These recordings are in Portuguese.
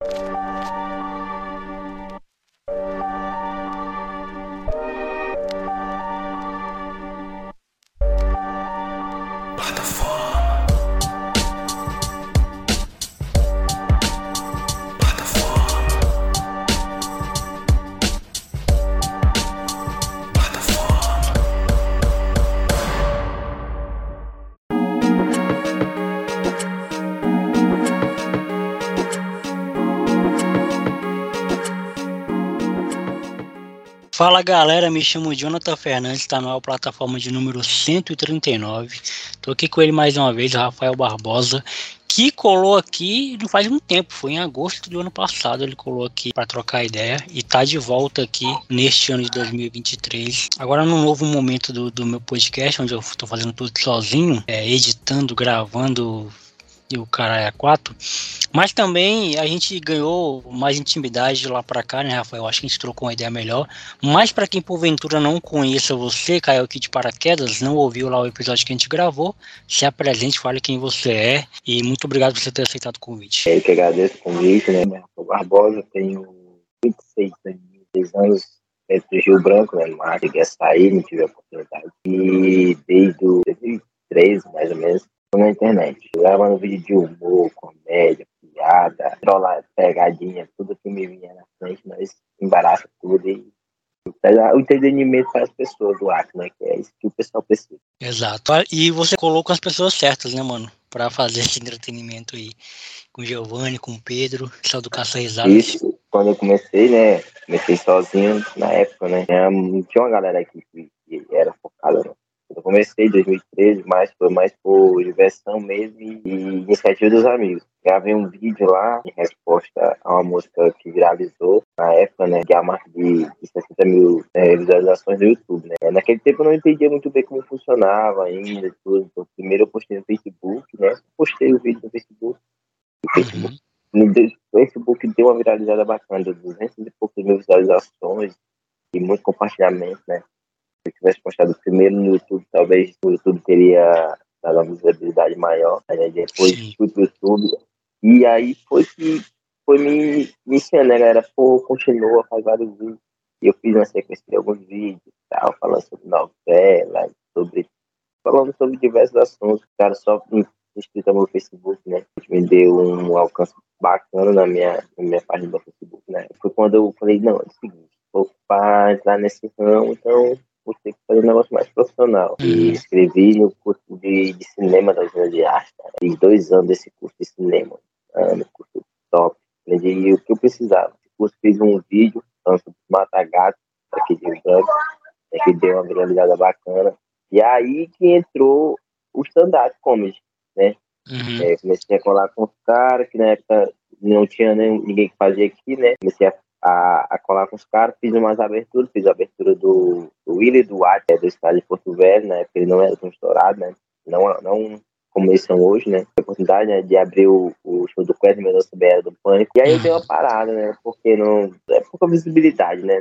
you Fala galera, me chamo Jonathan Fernandes, está na plataforma de número 139. Estou aqui com ele mais uma vez, o Rafael Barbosa, que colou aqui não faz muito tempo, foi em agosto do ano passado. Ele colou aqui para trocar ideia e está de volta aqui neste ano de 2023. Agora, no novo momento do, do meu podcast, onde eu estou fazendo tudo sozinho, é, editando, gravando, e o cara é 4. Mas também a gente ganhou mais intimidade de lá para cá, né, Rafael? Acho que a gente trocou uma ideia melhor. Mas para quem porventura não conheça você, caiu aqui de paraquedas, não ouviu lá o episódio que a gente gravou, se apresente, fale quem você é e muito obrigado por você ter aceitado o convite. Eu que agradeço o convite, né? Rafael Barbosa, tenho 26, 26 anos dentro do Rio Branco, né? No mar, cheguei a sair, não tive a oportunidade. E desde 2013, mais ou menos, na internet. Gravando vídeo de humor, comédia, piada, trola, pegadinha, tudo que me vinha na frente, mas embaraça tudo e o entretenimento para as pessoas do Acre, né? Que é isso que o pessoal precisa. Exato. E você colocou as pessoas certas, né, mano? Para fazer esse entretenimento aí. Com o Giovanni, com o Pedro, só do Caça Risada. Isso, quando eu comecei, né? Comecei sozinho na época, né? Tinha uma galera aqui que era focada no eu comecei em 2013, mas foi mais por diversão mesmo e iniciativa dos amigos. Gravei um vídeo lá em resposta a uma música que viralizou na época, né? Que é a marca de, de 60 mil é, visualizações no YouTube, né? Naquele tempo eu não entendia muito bem como funcionava ainda tudo. Então, primeiro eu postei no Facebook, né? Postei o vídeo no Facebook. No Facebook. No Facebook deu uma viralizada bacana, 200 e poucas mil visualizações e muito compartilhamento, né? Eu tivesse postado primeiro no YouTube, talvez o YouTube teria dado uma visibilidade maior. Né? Depois Sim. fui pro YouTube. E aí foi que foi me iniciando, né, galera? Pô, continua, faz vários vídeos. E eu fiz uma sequência de alguns vídeos tal, falando sobre novela, sobre. falando sobre diversos assuntos. Cara, só inscrito no meu Facebook, né? Me deu um alcance bacana na minha, na minha página do Facebook, né? Foi quando eu falei, não, é o seguinte, vou entrar nesse ramo, então por ter que fazer um negócio mais profissional. E escrevi no curso de, de cinema da Usina de Arte. Fiz dois anos desse curso de cinema. Ano, curso top. Aprendi o que eu precisava. Esse curso fiz um vídeo falando sobre Mata Gato, aqui de Branco, né, que deu uma viralidade bacana. E aí que entrou o stand-up comedy, né? Uhum. É, comecei a colar com os caras, que na época não tinha nem, ninguém que fazia aqui, né? Comecei a a, a colar com os caras, fiz umas aberturas, fiz a abertura do, do Willy Duarte, é, do estádio de Porto Velho, né? Porque ele não era tão estourado, né? Não, não como eles são hoje, né? A oportunidade né, de abrir o, o show do Quest Mendonça BR do Pânico. E aí eu dei uma parada, né? Porque não. É pouca visibilidade, né?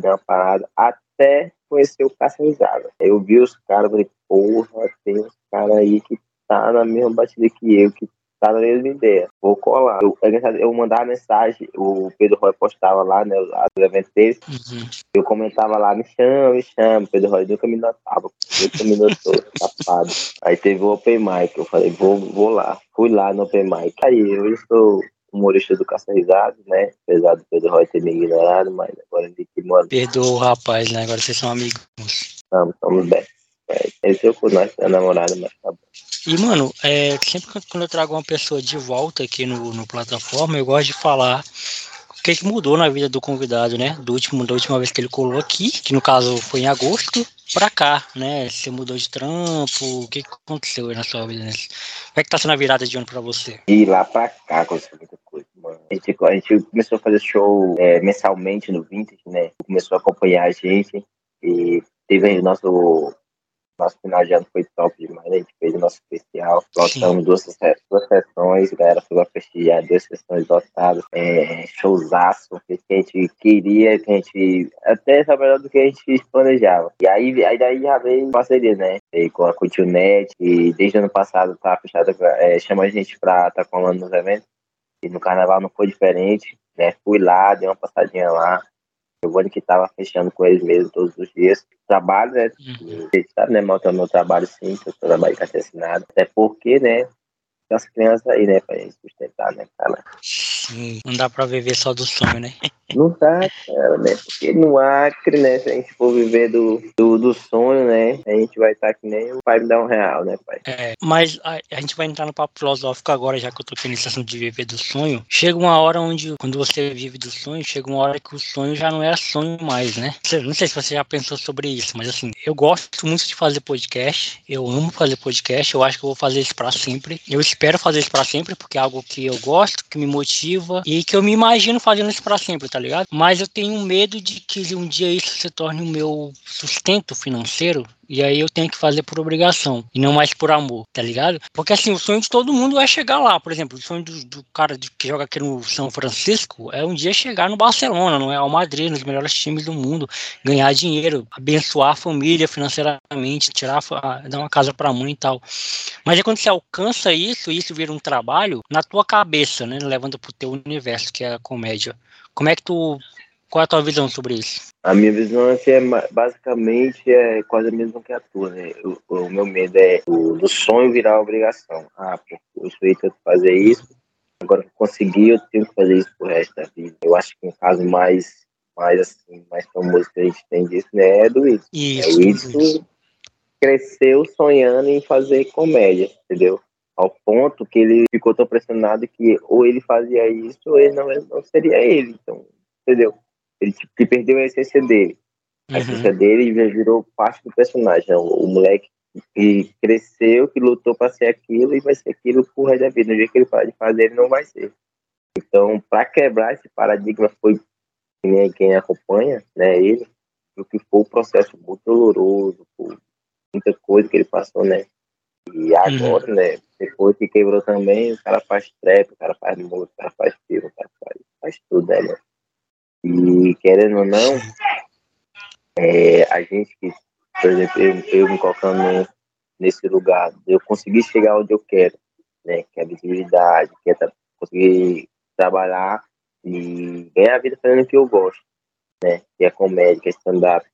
Dei uma parada até conhecer o Risada. Eu vi os caras, falei, porra, tem uns caras aí que tá na mesma batida que eu, que tá na mesma ideia. Vou colar. Eu, é eu mandava mensagem, o Pedro Roy postava lá, né, os eventos dele. Uhum. Eu comentava lá, me chama, me chama. Pedro Roy nunca me notava, nunca me notou, safado. Aí teve o Open Mic, eu falei, vou, vou lá. Fui lá no Open Mic. Aí eu sou humorista do Caça Risado, né? Apesar do Pedro Roy ter me ignorado, mas agora ele que mora. Perdoa o rapaz, né? Agora vocês são amigos. Estamos, estamos bem. É, esse é o nós, é namorado, mas tá bom. E, mano, é, sempre quando eu trago uma pessoa de volta aqui no, no plataforma, eu gosto de falar o que, que mudou na vida do convidado, né? Do último, da última vez que ele colou aqui, que no caso foi em agosto, pra cá, né? Você mudou de trampo, o que, que aconteceu aí na sua vida? Né? Como é que tá sendo a virada de ano pra você? E lá pra cá aconteceu muita coisa, mano. A gente, a gente começou a fazer show é, mensalmente no Vintage, né? Começou a acompanhar a gente e teve o nosso nosso final de ano foi top demais. A gente fez o nosso especial. Lotamos duas, duas sessões, galera foi lá prestigiar duas sessões lotadas. É, showzaço que a gente queria, que a gente. Até sabe melhor do que a gente planejava. E aí, aí daí já veio parceria, né? E com a Culturenet, e desde o ano passado tá fechada, é, chama a gente pra estar tá colando nos eventos. E no carnaval não foi diferente, né? Fui lá, dei uma passadinha lá. O Giovanni que tava fechando com eles mesmo todos os dias. Trabalho, né? Uhum. Sabe, né, Malta, meu trabalho sim, eu trabalho com assinado. Até porque, né, as crianças aí, né, pra gente sustentar, né, cara? Sim, não dá pra viver só do sonho, né? Não dá, cara, né? Porque no Acre, né, se a gente for viver do, do, do sonho, né, a gente vai estar que nem o pai me dar um real, né, pai? É, mas a, a, gente vai entrar no papo filosófico agora, já que eu tô tendo esse assunto de viver do sonho. Chega uma hora onde, quando você vive do sonho, chega uma hora que o sonho já não é sonho mais, né? Não sei se você já pensou sobre isso, mas assim, eu gosto muito de fazer podcast, eu amo fazer podcast, eu acho que eu vou fazer isso pra sempre. Eu espero fazer isso para sempre, porque é algo que eu gosto, que me motiva e que eu me imagino fazendo isso para sempre, tá ligado? Mas eu tenho medo de que um dia isso se torne o meu sustento financeiro e aí eu tenho que fazer por obrigação e não mais por amor, tá ligado? Porque assim, o sonho de todo mundo é chegar lá. Por exemplo, o sonho do, do cara de, que joga aqui no São Francisco é um dia chegar no Barcelona, não é ao Madrid, nos melhores times do mundo, ganhar dinheiro, abençoar a família financeiramente, tirar, dar uma casa pra mãe e tal. Mas aí quando você alcança isso, isso vira um trabalho na tua cabeça, né? Levando pro teu universo, que é a comédia. Como é que tu qual é a tua visão sobre isso? A minha visão assim, é basicamente é quase a mesma que a tua, né? O, o meu medo é o, do sonho virar obrigação. Ah, eu sonhei tanto fazer isso, agora que eu consegui, eu tenho que fazer isso pro resto da vida. Eu acho que um caso mais, mais assim, mais famoso que a gente tem disso, né, é do Isso. Isso. É, o Isso cresceu sonhando em fazer comédia, entendeu? Ao ponto que ele ficou tão pressionado que ou ele fazia isso ou ele não, não seria ele. Então, entendeu? Ele tipo, que perdeu a essência dele. A uhum. essência dele já virou parte do personagem. O, o moleque que cresceu, que lutou para ser aquilo e vai ser aquilo por resto da vida. No dia que ele parar de fazer, ele não vai ser. Então, para quebrar esse paradigma, foi quem, quem acompanha, né, ele, o que foi um processo muito doloroso, muita coisa que ele passou, né? E agora, uhum. né, depois que quebrou também, o cara faz trap, o cara faz música, o cara faz filme, o cara faz, faz tudo, né? E querendo ou não, é, a gente que, por exemplo, eu, eu me colocando nesse lugar, eu consegui chegar onde eu quero, né? Que é a visibilidade, que é conseguir trabalhar e ganhar a vida fazendo o que eu gosto, né? Que é comédia, que é stand-up.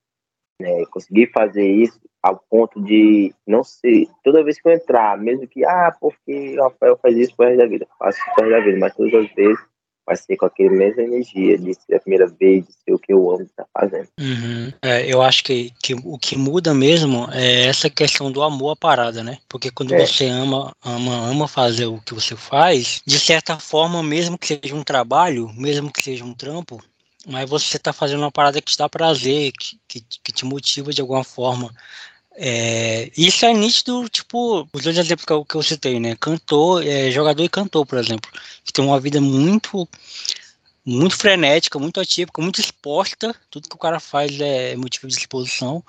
Né? Conseguir fazer isso ao ponto de não ser, toda vez que eu entrar, mesmo que, ah, porque o Rafael faz isso por resto da vida, faço isso resto da vida, mas todas as vezes vai ser com aquela mesma energia de ser a primeira vez, de ser o que eu amo estar fazendo. Uhum. É, eu acho que, que o que muda mesmo é essa questão do amor à parada, né? Porque quando é. você ama, ama, ama fazer o que você faz, de certa forma, mesmo que seja um trabalho, mesmo que seja um trampo, mas você está fazendo uma parada que te dá prazer, que, que, que te motiva de alguma forma. É, isso é nítido, tipo, os dois exemplos que eu, que eu citei, né? Cantor, é, jogador e cantor, por exemplo, que tem uma vida muito muito frenética, muito atípica, muito exposta, tudo que o cara faz é motivo de exposição.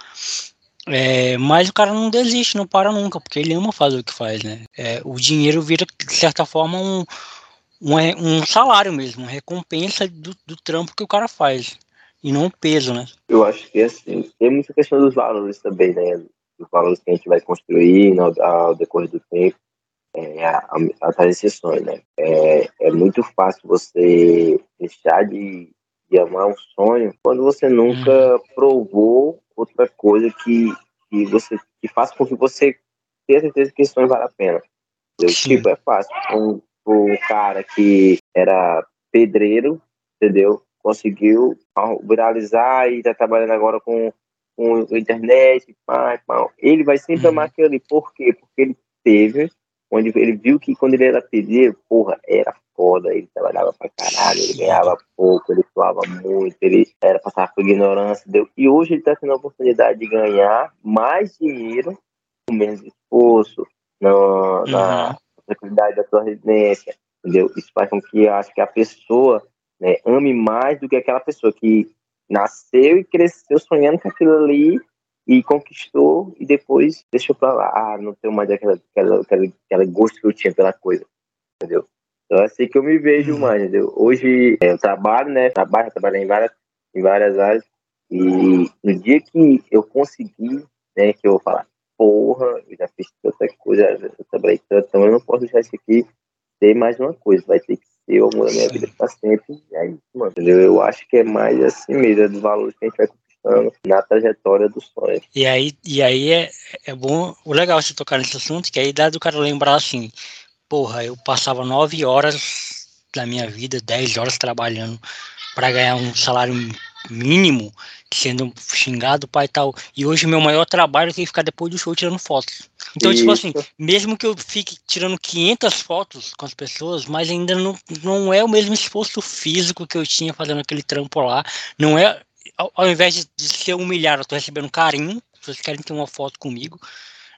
É, mas o cara não desiste, não para nunca, porque ele ama fazer o que faz, né? É, o dinheiro vira, de certa forma, um, um, um salário mesmo, uma recompensa do, do trampo que o cara faz e não um peso, né? Eu acho que assim, tem muita questão dos valores também, né? Dos valores que a gente vai construir ao, ao decorrer do tempo, é, as exceções, né? É, é muito fácil você deixar de, de amar um sonho quando você nunca hum. provou outra coisa que, que você que faz com que você tenha certeza que esse sonho vale a pena. Tipo, é fácil. Um cara que era pedreiro, entendeu? conseguiu viralizar e está trabalhando agora com, com internet, pá, pá. ele vai sempre uhum. amar aquilo ali. Por quê? Porque ele teve, onde ele viu que quando ele era pedreiro, porra, era foda, ele trabalhava pra caralho, ele ganhava pouco, ele suava muito, ele era passar por ignorância, deu. e hoje ele está tendo a oportunidade de ganhar mais dinheiro com menos esforço, uhum. na tranquilidade da sua residência, entendeu? Isso faz com que acho que a pessoa né, ame mais do que aquela pessoa que nasceu e cresceu sonhando com aquilo ali e conquistou e depois deixou pra lá. Ah, não tenho mais aquela, aquela, aquela, aquela gosto que eu tinha pela coisa, entendeu? Então é assim que eu me vejo uhum. mais, entendeu? Hoje é, eu trabalho, né? Trabalho, trabalho em várias, em várias áreas e no dia que eu conseguir, né, que eu vou falar, porra, eu já fiz tanta coisa, eu trabalhei tanto, então eu não posso deixar isso aqui ser mais uma coisa, vai ter que aconteceu, muda a minha vida pra sempre. E é isso, mano. Entendeu? Eu acho que é mais assim mesmo, é dos valores que a gente vai conquistando na trajetória dos sonhos. E aí, e aí é, é bom, o legal você tocar nesse assunto, que aí dá do cara lembrar assim, porra, eu passava nove horas da minha vida, dez horas trabalhando para ganhar um salário mínimo, sendo xingado, pai e tal. E hoje meu maior trabalho é ficar depois do show tirando fotos. Então, Isso. tipo assim, mesmo que eu fique tirando 500 fotos com as pessoas, mas ainda não, não é o mesmo esforço físico que eu tinha fazendo aquele trampo lá. Não é, ao, ao invés de, de ser humilhado, eu tô recebendo carinho, vocês querem ter uma foto comigo,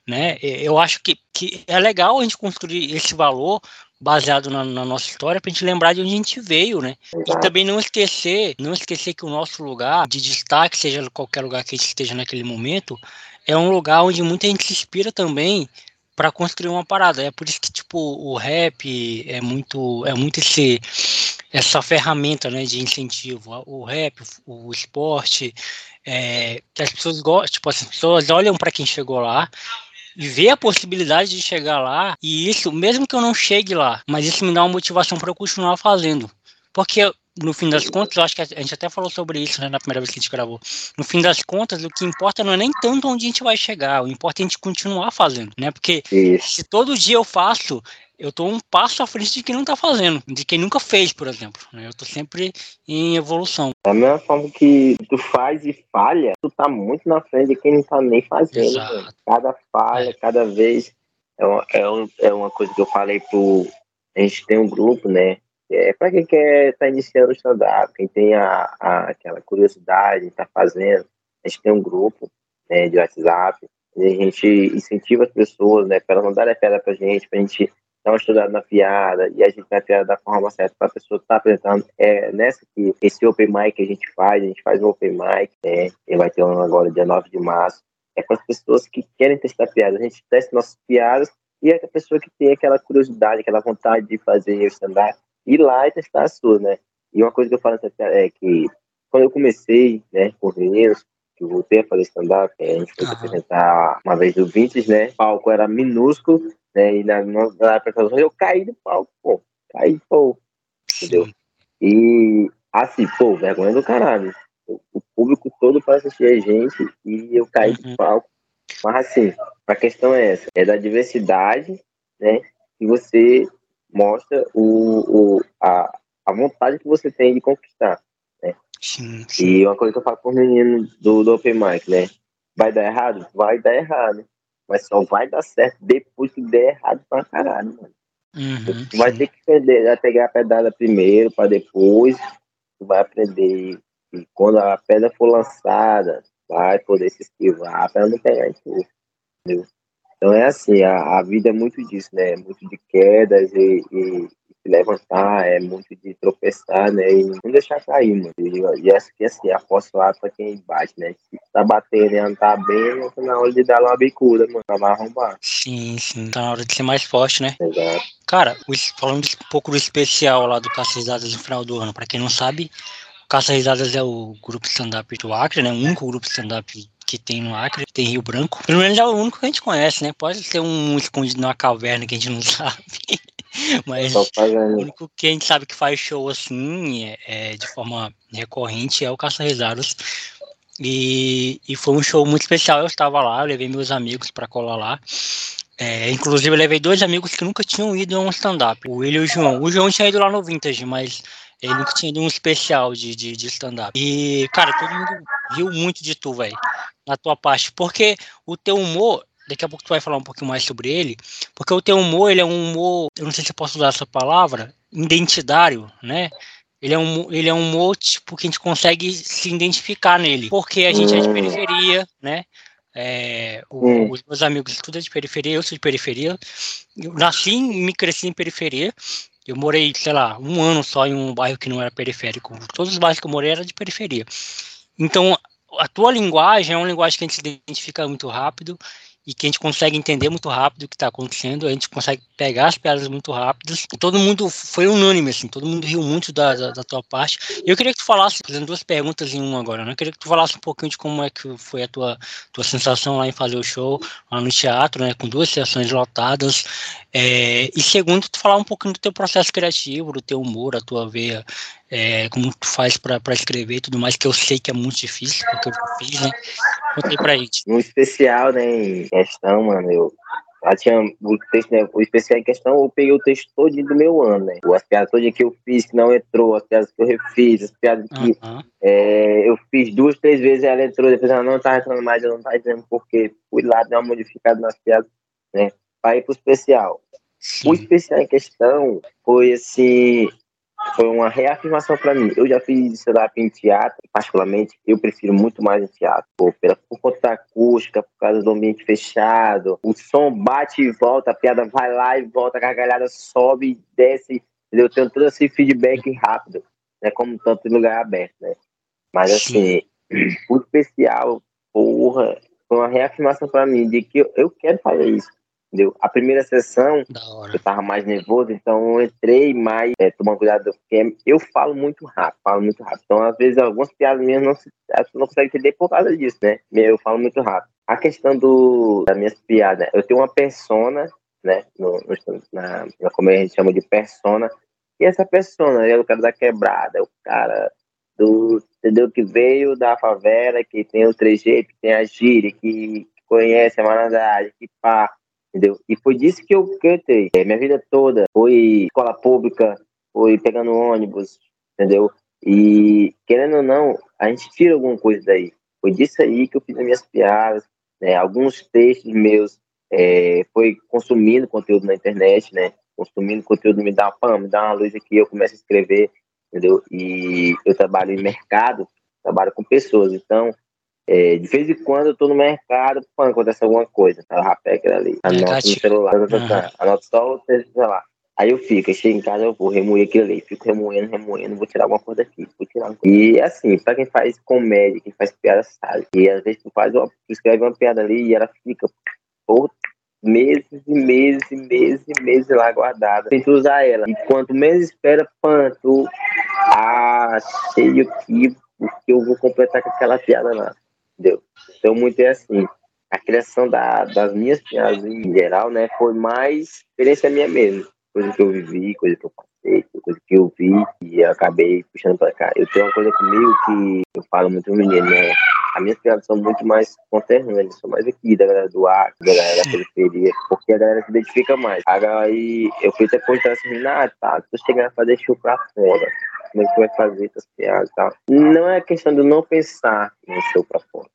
né? Eu acho que, que é legal a gente construir esse valor baseado na, na nossa história para a gente lembrar de onde a gente veio, né? E também não esquecer, não esquecer que o nosso lugar de destaque, seja qualquer lugar que a gente esteja naquele momento, é um lugar onde muita gente se inspira também para construir uma parada. É por isso que tipo o rap é muito é muito esse essa ferramenta, né, de incentivo. O rap, o, esporte, é, que as pessoas gostam, tipo, as pessoas olham para quem chegou lá e ver a possibilidade de chegar lá, e isso, mesmo que eu não chegue lá, mas isso me dá uma motivação para eu continuar fazendo. Porque no fim das contas, eu acho que a gente até falou sobre isso né, na primeira vez que a gente gravou. No fim das contas, o que importa não é nem tanto onde a gente vai chegar, o importa é a gente continuar fazendo, né? Porque isso. se todo dia eu faço, eu tô um passo à frente de quem não tá fazendo, de quem nunca fez, por exemplo. Né? Eu tô sempre em evolução. Da mesma forma que tu faz e falha, tu tá muito na frente de quem não tá nem fazendo. Cada falha, é. cada vez. É uma, é, um, é uma coisa que eu falei pro. A gente tem um grupo, né? É para quem quer estar tá iniciando o stand-up, quem tem a, a, aquela curiosidade, tá fazendo. A gente tem um grupo né, de WhatsApp, a gente incentiva as pessoas, né, para elas mandarem a pedra pra gente, pra gente dar uma estudada na piada e a gente na piada da forma certa para a pessoa estar tá apresentando. É nessa que esse Open Mic que a gente faz, a gente faz um Open Mic, né? Vai ter um agora dia 9 de março. É para as pessoas que querem testar piadas. A gente testa nossas piadas e é a pessoa que tem aquela curiosidade, aquela vontade de fazer o stand-up, ir lá e testar a sua, né? E uma coisa que eu falo é que quando eu comecei, né, com Vinheiros, que eu voltei a fazer stand-up, a gente foi apresentar uma vez do Vintes, né? O palco era minúsculo, né? E na, na apresentação eu caí do palco, pô. Caí, pô. Entendeu? E assim, pô, vergonha do caralho. O, o público todo para assistir a gente e eu caí uhum. do palco. Mas assim, a questão é essa, é da diversidade, né? Que você mostra o, o, a, a vontade que você tem de conquistar. Né? Sim, sim. E uma coisa que eu falo com os meninos do, do Open Mic, né? Vai dar errado? Vai dar errado. Mas só vai dar certo depois que der errado pra caralho, mano. Uhum, tu vai ter que aprender a pegar a pedada primeiro, para depois tu vai aprender. E quando a pedra for lançada, vai poder se esquivar para não pegar em tudo. Entendeu? Então é assim, a, a vida é muito disso, né? Muito de quedas e, e, se levantar, é muito de tropeçar, né? E não deixar cair, mano. E, e essa que assim, aposto lá pra quem bate, né? Se tá batendo e não tá bem, tá na hora de dar uma bicuda, mano, vai arrombar. Sim, sim. Tá na hora de ser mais forte, né? Exato. Cara, falando um pouco do especial lá do Caça Risadas no final do ano, pra quem não sabe, o Caça Risadas é o grupo stand-up do Acre, né? O único grupo stand-up que tem no Acre, tem Rio Branco. Pelo menos é o único que a gente conhece, né? Pode ter um escondido numa caverna que a gente não sabe. Mas o único que a gente sabe que faz show assim, é, é de forma recorrente, é o Caça Risadas. E, e foi um show muito especial. Eu estava lá, eu levei meus amigos para colar lá. É, inclusive, eu levei dois amigos que nunca tinham ido a um stand-up, o Will e o João. O João tinha ido lá no Vintage, mas ele nunca tinha ido um especial de, de, de stand-up. E, cara, todo mundo riu muito de tu, velho, na tua parte. Porque o teu humor daqui a pouco tu vai falar um pouquinho mais sobre ele, porque o teu humor, ele é um humor, eu não sei se eu posso usar essa palavra, identitário, né? Ele é um, ele é um humor, tipo, que a gente consegue se identificar nele, porque a gente é de periferia, né? É, o. Os meus amigos tudo é de periferia, eu sou de periferia. Eu nasci e me cresci em periferia. Eu morei, sei lá, um ano só em um bairro que não era periférico. Todos os bairros que eu morei eram de periferia. Então, a tua linguagem é uma linguagem que a gente se identifica muito rápido e que a gente consegue entender muito rápido o que está acontecendo, a gente consegue pegar as piadas muito rápidas. Todo mundo foi unânime, assim, todo mundo riu muito da, da, da tua parte. Eu queria que tu falasse, fazendo duas perguntas em uma agora, né? Eu queria que tu falasse um pouquinho de como é que foi a tua, tua sensação lá em fazer o show lá no teatro, né? Com duas sessões lotadas. É, e segundo, tu falar um pouquinho do teu processo criativo, do teu humor, a tua veia é, como tu faz para escrever e tudo mais, que eu sei que é muito difícil, porque eu fiz, né? Contei pra gente. No especial, né, em questão, mano, eu tinha o texto, né, o especial em questão, eu peguei o texto todo do meu ano, né? As piadas todas que eu fiz que não entrou, as piadas que eu refiz, as piadas que uhum. é, eu fiz duas, três vezes ela entrou, depois ela não tá entrando mais, eu não tá dizendo porque fui lá, dar uma modificada nas piadas, né? Para ir pro especial. Sim. O especial em questão foi assim, foi uma reafirmação para mim. Eu já fiz stand-up em teatro, particularmente, eu prefiro muito mais em teatro, por, pela, por conta da acústica, por causa do ambiente fechado, o som bate e volta, a piada vai lá e volta, a gargalhada sobe e desce, entendeu? Tenho todo esse feedback rápido, né? Como tanto em lugar aberto, né? Mas assim, o especial, porra, foi uma reafirmação para mim de que eu, eu quero fazer isso entendeu? A primeira sessão, eu tava mais nervoso, então eu entrei mais, é, tomando cuidado, porque eu falo muito rápido, falo muito rápido. Então, às vezes, algumas piadas minhas não, se, não consegue entender por causa disso, né? Eu falo muito rápido. A questão do, das minhas piadas, eu tenho uma persona, né? No, no, na, na comédia a gente chama de persona, e essa persona é o cara da quebrada, é o cara do, entendeu? Que veio da favela, que tem o trejeito, que tem a gíria, que conhece a malandragem, que pá, entendeu? E foi disso que eu cantei. É, minha vida toda foi escola pública, foi pegando ônibus, entendeu? E querendo ou não, a gente tira alguma coisa daí. Foi disso aí que eu fiz as minhas piadas, né? Alguns textos meus é, foi consumindo conteúdo na internet, né? Consumindo conteúdo me dá, pam, me dá uma luz aqui, eu começo a escrever, entendeu? E eu trabalho em mercado, trabalho com pessoas, então é, de vez em quando eu tô no mercado, quando acontece alguma coisa, tá? Já pega ali, anota no celular, uhum. anota só o texto, sei lá. Aí eu fico, chego em casa, eu vou remoer aquilo ali, fico remoendo, remoendo, vou tirar alguma coisa daqui, vou tirar uma coisa. E assim, pra quem faz comédia, quem faz piada, sabe. E às vezes tu faz uma, tu escreve uma piada ali e ela fica por meses e meses e meses e meses lá guardada, sem tu usar ela. E quanto menos espera, quanto ah, cheio aqui, porque eu vou completar com aquela piada lá entendeu? Então, muito é assim. A criação da, das minhas piadas em geral, né, foi mais experiência minha mesmo. Coisa que eu vivi, coisa que eu passei, coisa que eu vi e eu acabei puxando para cá. Eu tenho uma coisa comigo que eu falo muito menino, né? As minhas piadas são muito mais conterrâneas, são mais aqui, da galera do ar, da galera da periferia, porque a galera se identifica mais. Aí eu fui até contar assim, ah, tá, tô chegando a fazer show pra fora como é que vai fazer essas piadas e tal. Não é questão de não pensar no pra fora.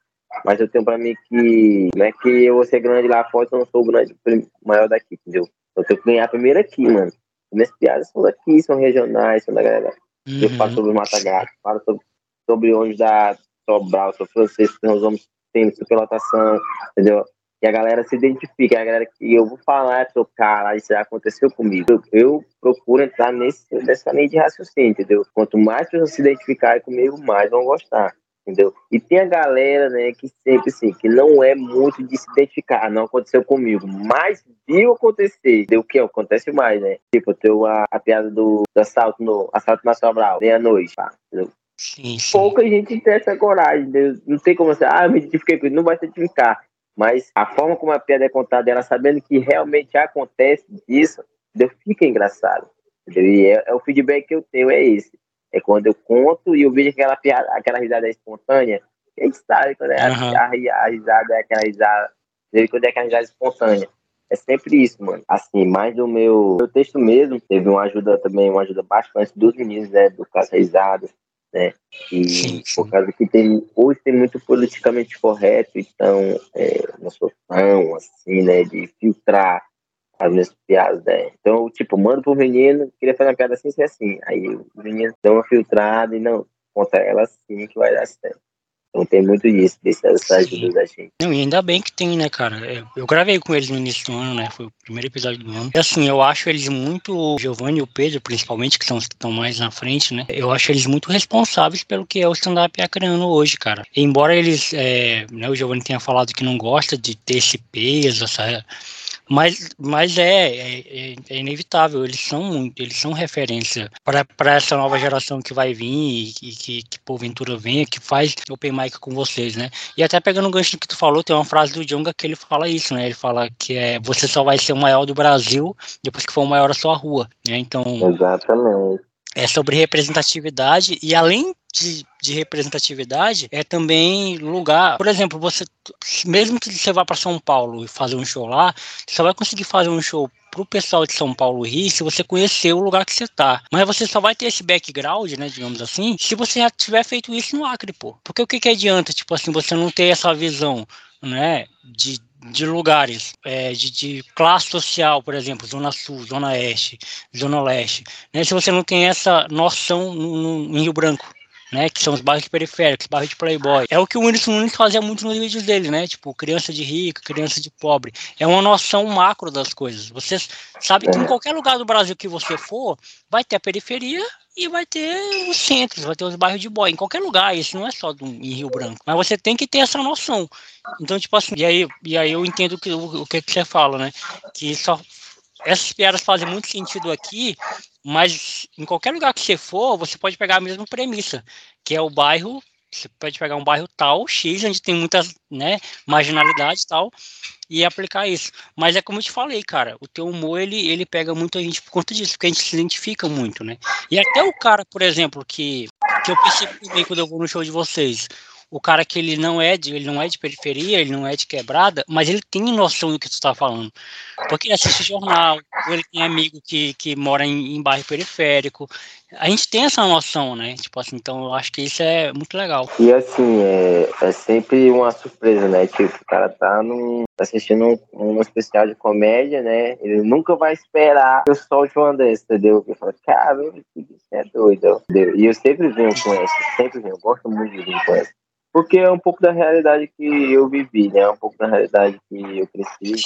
Mas eu tenho pra mim que não é que eu vou ser grande lá fora, eu não sou o grande maior daqui, entendeu? Eu tenho que ganhar primeiro aqui, mano. Minhas piadas são daqui, são regionais, são da galera. Uhum. Eu falo sobre o Mata Gato, falo sobre, sobre onde da Sobral, sou francês, nós vamos tendo superlotação, entendeu? E a galera se identifica, a galera que eu vou falar, trocar, isso já aconteceu comigo. Eu, eu procuro entrar nesse, nessa linha de raciocínio, entendeu? Quanto mais pessoas se identificarem comigo, mais vão gostar entendeu? E tem a galera, né, que sempre assim, que não é muito de se identificar, não aconteceu comigo, mas viu acontecer, deu o que acontece mais, né? Tipo, teu a, a piada do, do assalto no assalto na Sobral, meia-noite, tá? Entendeu? Sim, sim. Pouca gente tem essa coragem, entendeu? não tem como você, ah, me identifiquei com isso, não vai se identificar. Mas a forma como a piada é contada, ela sabendo que realmente acontece isso, fica engraçado. Entendeu? E é, é, o feedback que eu tenho, é esse. É quando eu conto e eu vejo aquela, piada, aquela risada espontânea. A gente sabe quando é uhum. a, a, a, risada é aquela risada. Quando é aquela risada espontânea. É sempre isso, mano. Assim, mais do meu, meu texto mesmo, teve uma ajuda também, uma ajuda bastante dos meninos, né? Do Caso Risadas né? E por causa que tem, hoje tem muito politicamente correto, então é, não sou tão assim, né, de filtrar as minhas piadas, né? Então, tipo, mando pro menino, queria fazer uma piada assim, assim, assim. Aí o menino dá uma filtrada e não, conta ela assim que vai dar certo. Então tem muito disso, dessas ajudas da gente. Não, e ainda bem que tem, né, cara? É, eu gravei com eles no início do ano, né? Foi o primeiro episódio do ano. E assim, eu acho eles muito, o Giovanni e o Pedro, principalmente, que estão mais na frente, né? Eu acho eles muito responsáveis pelo que é o stand-up acreano hoje, cara. embora eles, é, né, o Giovanni tenha falado que não gosta de ter esse peso, essa mas, mas é, é, é, inevitável, eles são muito, eles são referência para essa nova geração que vai vir e, e que, que porventura venha, que faz open mic com vocês, né? E até pegando o gancho que tu falou, tem uma frase do Jonga que ele fala isso, né? Ele fala que é você só vai ser o maior do Brasil depois que for o maior a sua rua, né? Então. Exatamente é sobre representatividade e além de, de, representatividade é também lugar. Por exemplo, você mesmo que você vá para São Paulo e fazer um show lá, você só vai conseguir fazer um show pro pessoal de São Paulo rir se você conhecer o lugar que você tá. Mas você só vai ter esse background, né, digamos assim, se você já tiver feito isso no Acre, pô. Porque o que que adianta, tipo assim, você não ter essa visão, né, de de lugares, é, de, de, classe social, por exemplo, Zona Sul, Zona Oeste, Zona Leste, né, se você não tem essa noção no, no, em Rio Branco, né, que são os bairros periféricos, bairros de playboy. É o que o Whindersson Nunes fazia muito nos vídeos dele, né, tipo, criança de rico, criança de pobre. É uma noção macro das coisas. Você sabe que em qualquer lugar do Brasil que você for, vai ter a periferia e vai ter os centros, vai ter os bairros de boy, em qualquer lugar, isso não é só do, em Rio Branco. Mas você tem que ter essa noção. Então, tipo assim, e aí, e aí eu entendo que, o, o que, que você fala, né? Que só essas piadas fazem muito sentido aqui, mas em qualquer lugar que você for, você pode pegar a mesma premissa, que é o bairro você pode pegar um bairro tal, X, onde tem muitas, né, marginalidade e tal, e aplicar isso. Mas é como eu te falei, cara, o teu humor, ele, ele pega muita gente por conta disso, porque a gente se identifica muito, né? E até o cara, por exemplo, que, que eu percebo também quando eu vou no show de vocês, o cara que ele não é de, ele não é de periferia, ele não é de quebrada, mas ele tem noção do que tu está falando. Porque ele assiste jornal, ele tem amigo que, que mora em, em bairro periférico. A gente tem essa noção, né? Tipo assim, então eu acho que isso é muito legal. E assim, é, é sempre uma surpresa, né? Tipo, o cara tá num, tá assistindo um, um especial de comédia, né? Ele nunca vai esperar que eu solte uma desse, entendeu? Eu falo, cara, isso é doido, entendeu? E eu sempre venho com essa, sempre venho, eu gosto muito de vir com essa porque é um pouco da realidade que eu vivi, né? É um pouco da realidade que eu cresci.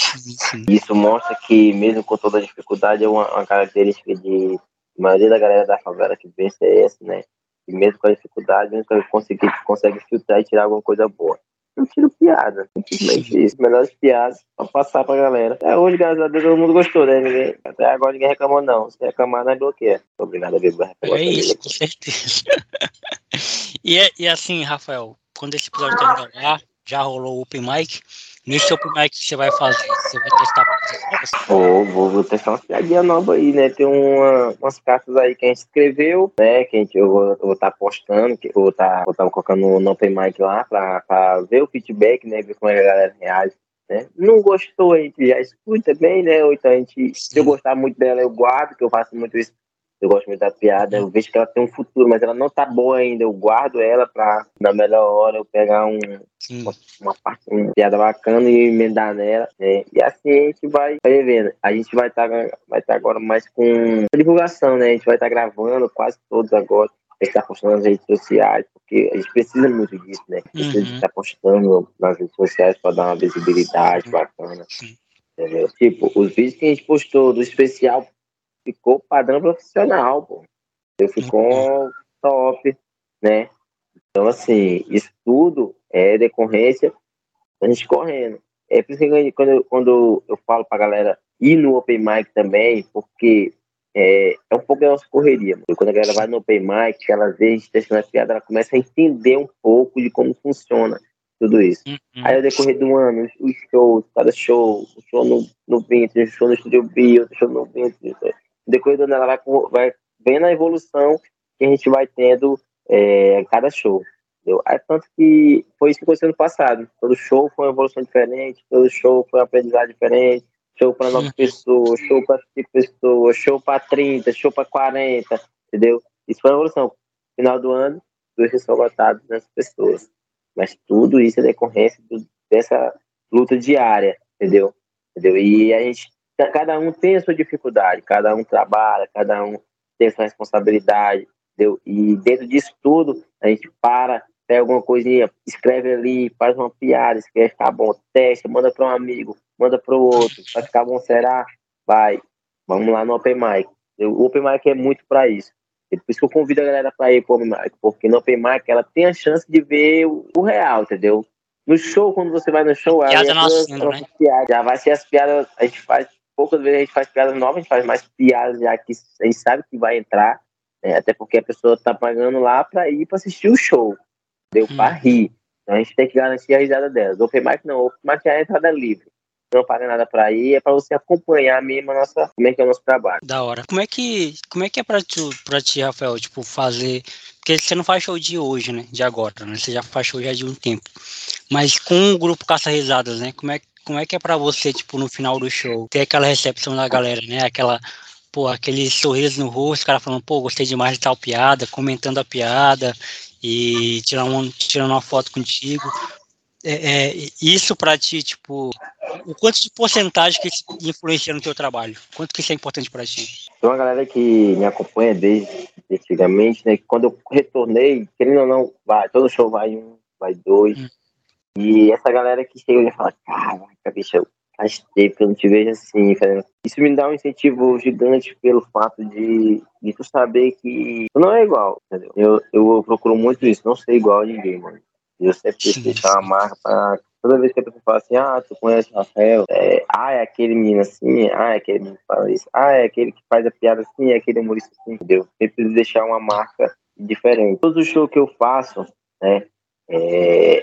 Isso mostra que, mesmo com toda a dificuldade, é uma, uma característica de a maioria da galera da favela que vence é essa, né? E mesmo com a dificuldade, nunca consegue, consegue filtrar e tirar alguma coisa boa. Eu tiro piada, simplesmente isso. Melhores piadas pra passar pra galera. Até hoje, graças a Deus, todo mundo gostou, né? Ninguém, até agora ninguém reclamou, não. Se reclamar, nós bloqueia. Obrigado a É isso, com certeza. e, e assim, Rafael, quando esse episódio terminar, já rolou o Open Mic. Nesse Open Mic que você vai fazer, você vai testar Oh, vou, vou testar uma piadinha nova aí, né? Tem uma, umas cartas aí que a gente escreveu, né? Que a gente, eu vou estar tá postando, que eu vou estar tá, tá colocando no Open Mic lá pra, pra ver o feedback, né? Ver como é a galera reage. Né? Não gostou, a gente já escuta bem, né? Ou então a gente, se eu gostar muito dela, eu guardo, que eu faço muito isso eu gosto muito da piada, eu vejo que ela tem um futuro, mas ela não tá boa ainda. Eu guardo ela pra, na melhor hora, eu pegar um, uma, uma, parte, uma piada bacana e emendar nela. Né? E assim a gente vai, vai vendo. A gente vai estar tá, vai tá agora mais com divulgação, né? A gente vai estar tá gravando quase todos agora. A gente tá postando nas redes sociais, porque a gente precisa muito disso, né? Precisa uhum. estar postando nas redes sociais para dar uma visibilidade bacana. Entendeu? Tipo, os vídeos que a gente postou do especial ficou padrão profissional, pô. Eu ficou top, né? Então, assim, isso tudo é decorrência da gente correndo. É por isso que quando eu, quando eu falo pra galera ir no Open Mic também, porque é, é um pouco da nossa correria. Mano. Quando a galera vai no Open Mic, ela vê a gente testando a piada, ela começa a entender um pouco de como funciona tudo isso. Uhum. Aí, ao decorrer do ano, os shows, cada show, o show no, no Vintage, o show no Studio B, outro show no Vintage, depois ela vai, vai vendo a evolução que a gente vai tendo é, cada show. Entendeu? Aí, tanto que foi isso que aconteceu no passado. Todo show foi uma evolução diferente, todo show foi uma aprendizagem diferente, show para 9 pessoas, show para 5 pessoas, show para 30, show para 40, entendeu? Isso foi uma evolução. Final do ano, dois shows lotados nessas pessoas. Mas tudo isso é decorrência do, dessa luta diária, entendeu? entendeu? E a gente cada um tem a sua dificuldade, cada um trabalha, cada um tem a sua responsabilidade, entendeu? E dentro disso tudo, a gente para pega alguma coisinha, escreve ali, faz uma piada, quer ficar bom, testa, manda para um amigo, manda para o outro, vai ficar bom, será? Vai, vamos lá no Open Mic. O Open Mic é muito para isso. Por isso que eu convido a galera para ir pro Open Mic, porque no Open Mic ela tem a chance de ver o, real, entendeu? No show, quando você vai no show, piada nascendo, né? piada, já vai ser as piadas, a gente faz, poucas vezes a gente faz piadas novas, a gente faz mais piadas já que a gente sabe que vai entrar, né? até porque a pessoa tá pagando lá para ir para assistir o show, deu hum. para rir. Então a gente tem que garantir a risada delas. Open Mic não, Open Mic é a entrada livre não paga nada para ir, é para você acompanhar mesmo a nossa, como é que é o nosso trabalho. Da hora. Como é que, como é que é para tu, para ti, Rafael, tipo, fazer, porque você não faz show de hoje, né, de agora, né, você já faz show já de um tempo, mas com o grupo Caça Risadas, né, como é, como é que é para você, tipo, no final do show, ter aquela recepção da galera, né, aquela, pô, aquele sorriso no rosto, o cara falando, pô, gostei demais de tal piada, comentando a piada, e tirar uma, tirando uma foto contigo. É, é, isso para ti, tipo, o quanto de porcentagem que influencia no teu trabalho? Quanto que isso é importante para ti? Tem uma galera que me acompanha desde antigamente, né? Quando eu retornei, querendo ou não, vai, todo show vai um, vai dois. Hum. E essa galera que chega e fala, caraca, bicho, faz tempo que eu não te vejo assim, fazendo. Isso me dá um incentivo gigante pelo fato de, de tu saber que tu não é igual, entendeu? Eu, eu procuro muito isso, não ser igual a ninguém, mano. Eu sempre deixar uma marca pra toda vez que a pessoa fala assim, ah, tu conhece o Rafael, é, ah, é aquele menino assim, ah, é aquele menino que fala isso, ah, é aquele que faz a piada assim, é aquele humorista assim, entendeu? Sempre deixar uma marca diferente. Todos os shows que eu faço, né, é,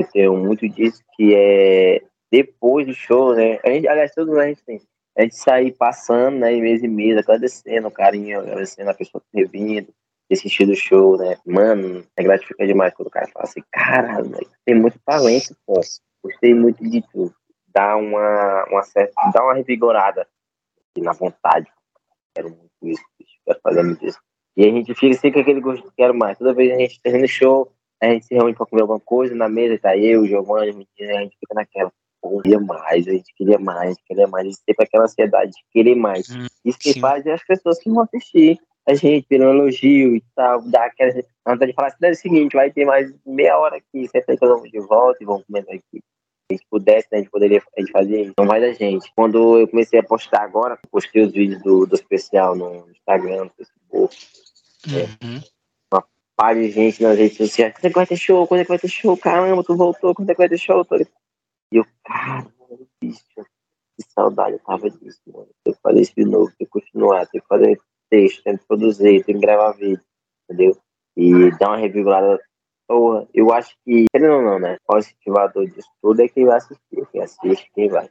eu tenho muito disso que é depois do show, né, a gente, aliás, todos a gente tem, a gente sair passando, né, mês e mês, agradecendo o carinho, agradecendo a pessoa que tem vindo, assistir do show, né? Mano, é gratificante demais quando o cara fala assim, caralho, tem muito talento, pô. Gostei muito de tudo. Dá uma, uma certa, dá uma revigorada na vontade. Quero muito isso, quero fazer muito isso. E a gente fica sempre com aquele gosto que quero mais. Toda vez a gente termina o show, a gente se reúne pra comer alguma coisa na mesa, tá eu, o Giovanni, a gente fica naquela. Pô, queria mais, a gente queria mais, a gente queria mais, a gente sempre aquela ansiedade de querer mais. Hum, isso que sim. faz é as pessoas que vão assistir a gente pelo elogio e tal, dá aquela vontade de falar assim, é o seguinte, vai ter mais meia hora aqui, sempre que vamos de volta e vamos comentar aqui. Se a gente pudesse, né, a gente poderia a gente fazer isso. Não vai da gente. Quando eu comecei a postar agora, postei os vídeos do, do especial no Instagram, no Facebook. Uhum. É, par de gente nas redes sociais. Quando é que vai ter show? Quando é que vai ter show? Caramba, tu voltou, quando é que vai ter show? E eu, cara, bicho, que saudade eu tava disso, mano. Tem que fazer isso de novo, tem que continuar, tem que fazer texto, tem que produzir, tem que gravar vídeo, entendeu? E dar uma revigorada. Porra, eu acho que, querendo ou não, né? O incentivador disso tudo é quem vai assistir, quem assiste, quem vai.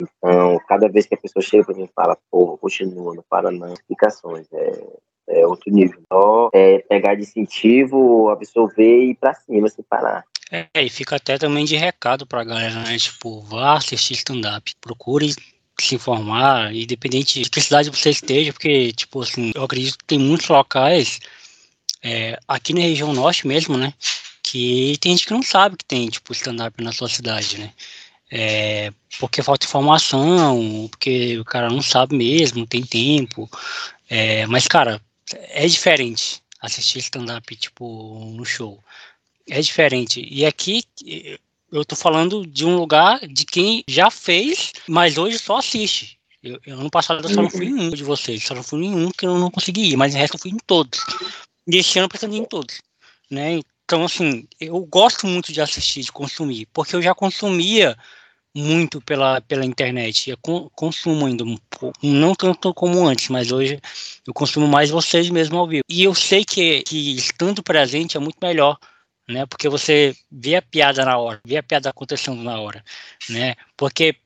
Então, cada vez que a pessoa chega pra mim e fala, porra, continua, não para não, explicações, é, é outro nível. Só é pegar de incentivo, absorver e ir pra cima, sem parar. É, e fica até também de recado pra galera, né? Tipo, vá assistir stand-up. Procure se informar, independente de que cidade você esteja, porque, tipo assim, eu acredito que tem muitos locais, é, aqui na região norte mesmo, né, que tem gente que não sabe que tem, tipo, stand-up na sua cidade, né, é, porque falta informação, porque o cara não sabe mesmo, não tem tempo, é, mas, cara, é diferente assistir stand-up, tipo, no show. É diferente. E aqui, eu tô falando de um lugar de quem já fez, mas hoje só assiste. Eu, eu ano passado eu só não fui em um de vocês, só não fui em um que eu não consegui ir, mas o resto eu fui em todos. E esse ano eu pretendo ir em todos, né? Então, assim, eu gosto muito de assistir, de consumir, porque eu já consumia muito pela, pela internet. Eu consumo ainda não tanto como antes, mas hoje eu consumo mais vocês mesmo ao vivo. E eu sei que, que estando presente é muito melhor né? Porque você vê a piada na hora, vê a piada acontecendo na hora, né? Porque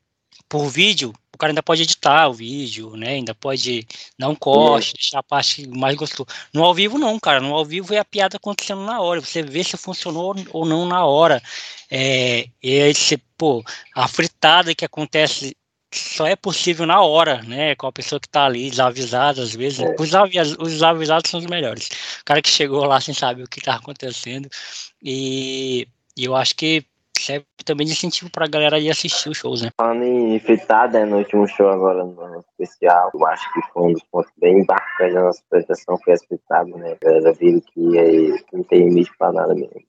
por vídeo, o cara ainda pode editar o vídeo, né? Ainda pode dar um corte, deixar a parte mais gostosa. No ao vivo não, cara. No ao vivo é a piada acontecendo na hora. Você vê se funcionou ou não na hora. É, e aí você, a fritada que acontece só é possível na hora, né? Com a pessoa que tá ali, desavisada, às vezes. É. Os, avisados, os desavisados são os melhores. O cara que chegou lá sem saber o que tá acontecendo. E, e eu acho que serve também de incentivo pra galera ir assistir os shows, né? Falando em fritada, né, no último show agora no especial, eu acho que foi um dos pontos bem bacanas da nossa apresentação, foi as fritadas, né? A galera viram que, aí, não tem limite pra nada mesmo.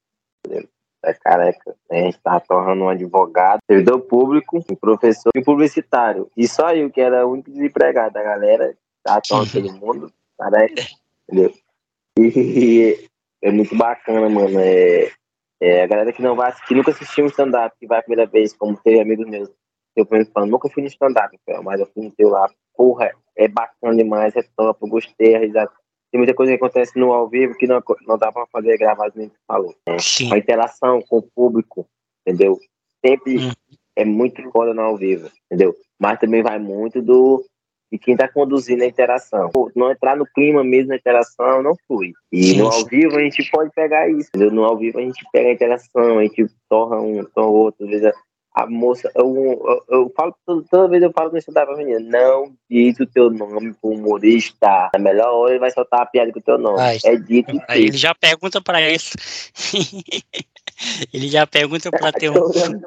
É careca. A gente tava tornando um advogado, servidor público, um professor e um publicitário. E só eu, que era o único desempregado da galera, tava tornando todo mundo, careca, entendeu? E é muito bacana, mano. É, é, a galera que não vai assistir, nunca assistiu um stand-up, que vai a primeira vez, como teve amigos meus. Eu falando, nunca fui no stand-up, mas eu fui no teu lá. Porra, é bacana demais, é top, eu gostei, a risada tem muita coisa que acontece no ao vivo que não, não dá para fazer gravado, nem falou. Né? A interação com o público, entendeu? Sempre hum. é muito foda no ao vivo, entendeu? Mas também vai muito do de quem está conduzindo a interação. Pô, não entrar no clima mesmo na interação, não flui. E no ao vivo a gente pode pegar isso, entendeu? No ao vivo a gente pega a interação, a gente torra um, torra outro, às vezes a moça, eu, eu, eu falo, toda vez eu falo com isso da menina, não diz o teu nome pro humorista. Na melhor hora ele vai soltar a piada com o teu nome. Ai, é dito. Aí ele já pergunta pra isso. ele já pergunta pra ter um. Toda,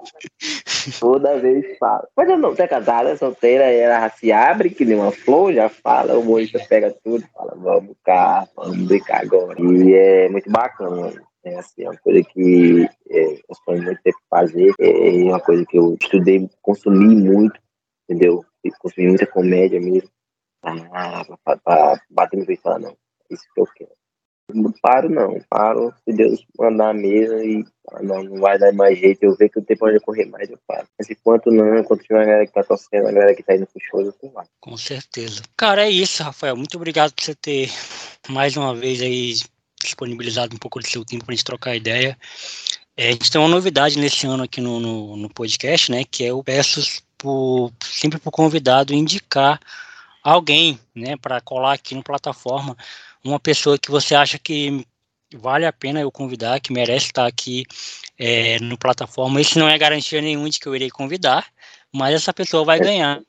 toda vez fala. Mas eu não, você é casada, solteira, ela se abre que nem uma flor, já fala, o humorista pega tudo, fala, vamos cá, vamos brincar agora. E é muito bacana, é, assim, é uma coisa que é, eu sonho muito ter que fazer. É, é uma coisa que eu estudei, consumi muito, entendeu? E consumi muita comédia mesmo. Ah, pra, pra bater no peito e falar, não, é isso que eu quero. Não paro, não. Paro se Deus mandar mesmo e não, não vai dar mais jeito. Eu ver que o tempo pode correr mais, eu paro. Mas enquanto não, enquanto tiver a galera que tá torcendo, a galera que tá indo pro show, eu tô lá. Com certeza. Cara, é isso, Rafael. Muito obrigado por você ter mais uma vez aí disponibilizado um pouco do seu tempo para a gente trocar ideia. É, a gente tem uma novidade nesse ano aqui no, no, no podcast, né? Que é eu peço por, sempre para o convidado indicar alguém, né? Para colar aqui no plataforma uma pessoa que você acha que vale a pena eu convidar, que merece estar aqui é, no plataforma. Isso não é garantia nenhuma de que eu irei convidar, mas essa pessoa vai ganhar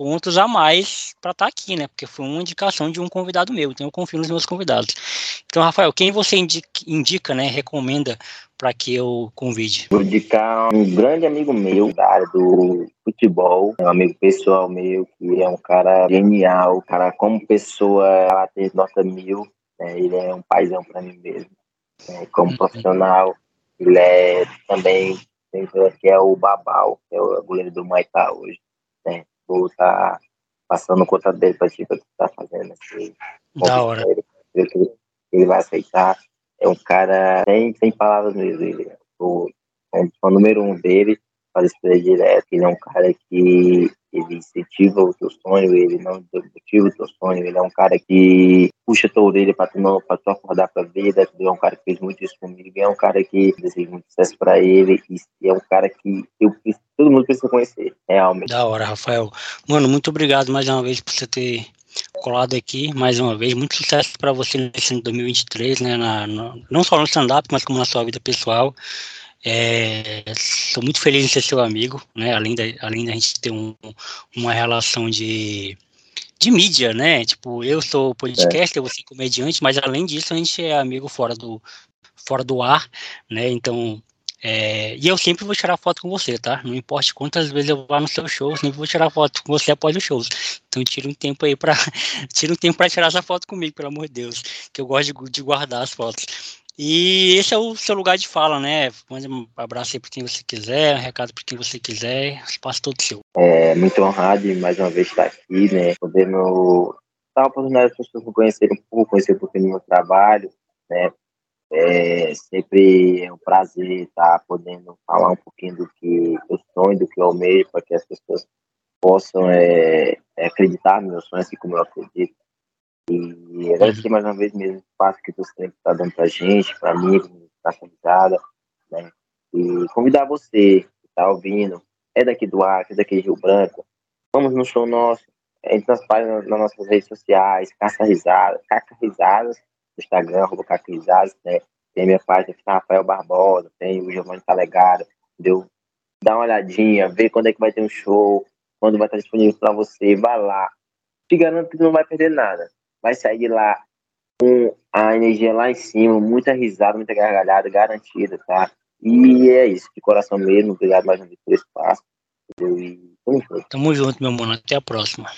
pontos a mais para estar tá aqui, né? Porque foi uma indicação de um convidado meu, então eu confio nos meus convidados. Então, Rafael, quem você indica, indica né, recomenda para que eu convide? Vou indicar um grande amigo meu da área do futebol, um amigo pessoal meu, que é um cara genial, cara como pessoa, ela tem nota mil, né, ele é um paizão para mim mesmo. Né, como uhum. profissional, ele é também, que é o Babal, que é o goleiro do Maitá hoje. Né estar tá passando o conta dele para ti, para tu tá fazendo assim. Da hora. Ele, ele vai aceitar. É um cara sem, sem palavras mesmo. Ele, é o, o número um dele, faz isso direto. Ele é um cara que ele incentiva o teu sonho, ele não motiva o teu sonho, ele é um cara que puxa a tua orelha para tu não, para tu acordar para a vida, ele é um cara que fez muito isso comigo, é um cara que deseja muito sucesso para ele, e é um cara que eu todo mundo precisa conhecer, realmente. Da hora, Rafael. Mano, muito obrigado mais uma vez por você ter colado aqui mais uma vez. Muito sucesso para você nesse ano 2023, né? Na, no, não só no stand-up, mas como na sua vida pessoal. É, sou muito feliz em ser seu amigo, né? Além da, além da gente ter um, uma relação de, de mídia, né? Tipo, eu sou podcaster, é. você é comediante, mas além disso a gente é amigo fora do, fora do ar, né? Então, é, e eu sempre vou tirar foto com você, tá? Não importa quantas vezes eu vá no seu show, sempre vou tirar foto com você após os shows. Então tira um tempo aí para tira um tempo para tirar essa foto comigo, pelo amor de Deus, que eu gosto de, de guardar as fotos. E esse é o seu lugar de fala, né? Mande um abraço aí para quem você quiser, um recado para quem você quiser, espaço todo seu. É muito honrado de mais uma vez estar aqui, né? Podendo dar a oportunidade das pessoas conhecerem um pouco, conhecer um pouquinho do meu trabalho, né? É sempre é um prazer estar podendo falar um pouquinho do que eu sonho, do que eu almejo, para que as pessoas possam é, é acreditar nos meus sonhos, assim como eu acredito. E agradecer mais uma vez mesmo o espaço que você sempre está dando para a gente, para mim, para a convidada, né? E convidar você que está ouvindo, é daqui do Acre, é daqui de Rio Branco, vamos no show nosso, entre nas páginas, nas nossas redes sociais, Caça Risadas, Caca Risadas, no Instagram, arroba Caca Risadas, né? Tem minha página que tá Rafael Barbosa, tem o Giovanni Talegado, entendeu? Dá uma olhadinha, vê quando é que vai ter um show, quando vai estar disponível para você, vai lá. Te garanto que não vai perder nada vai sair de lá com a energia lá em cima, muita risada, muita gargalhada garantida, tá? E é isso, de coração mesmo, obrigado mais uma vez pelo espaço. E tamo junto. Tamo junto, meu mano. Até a próxima.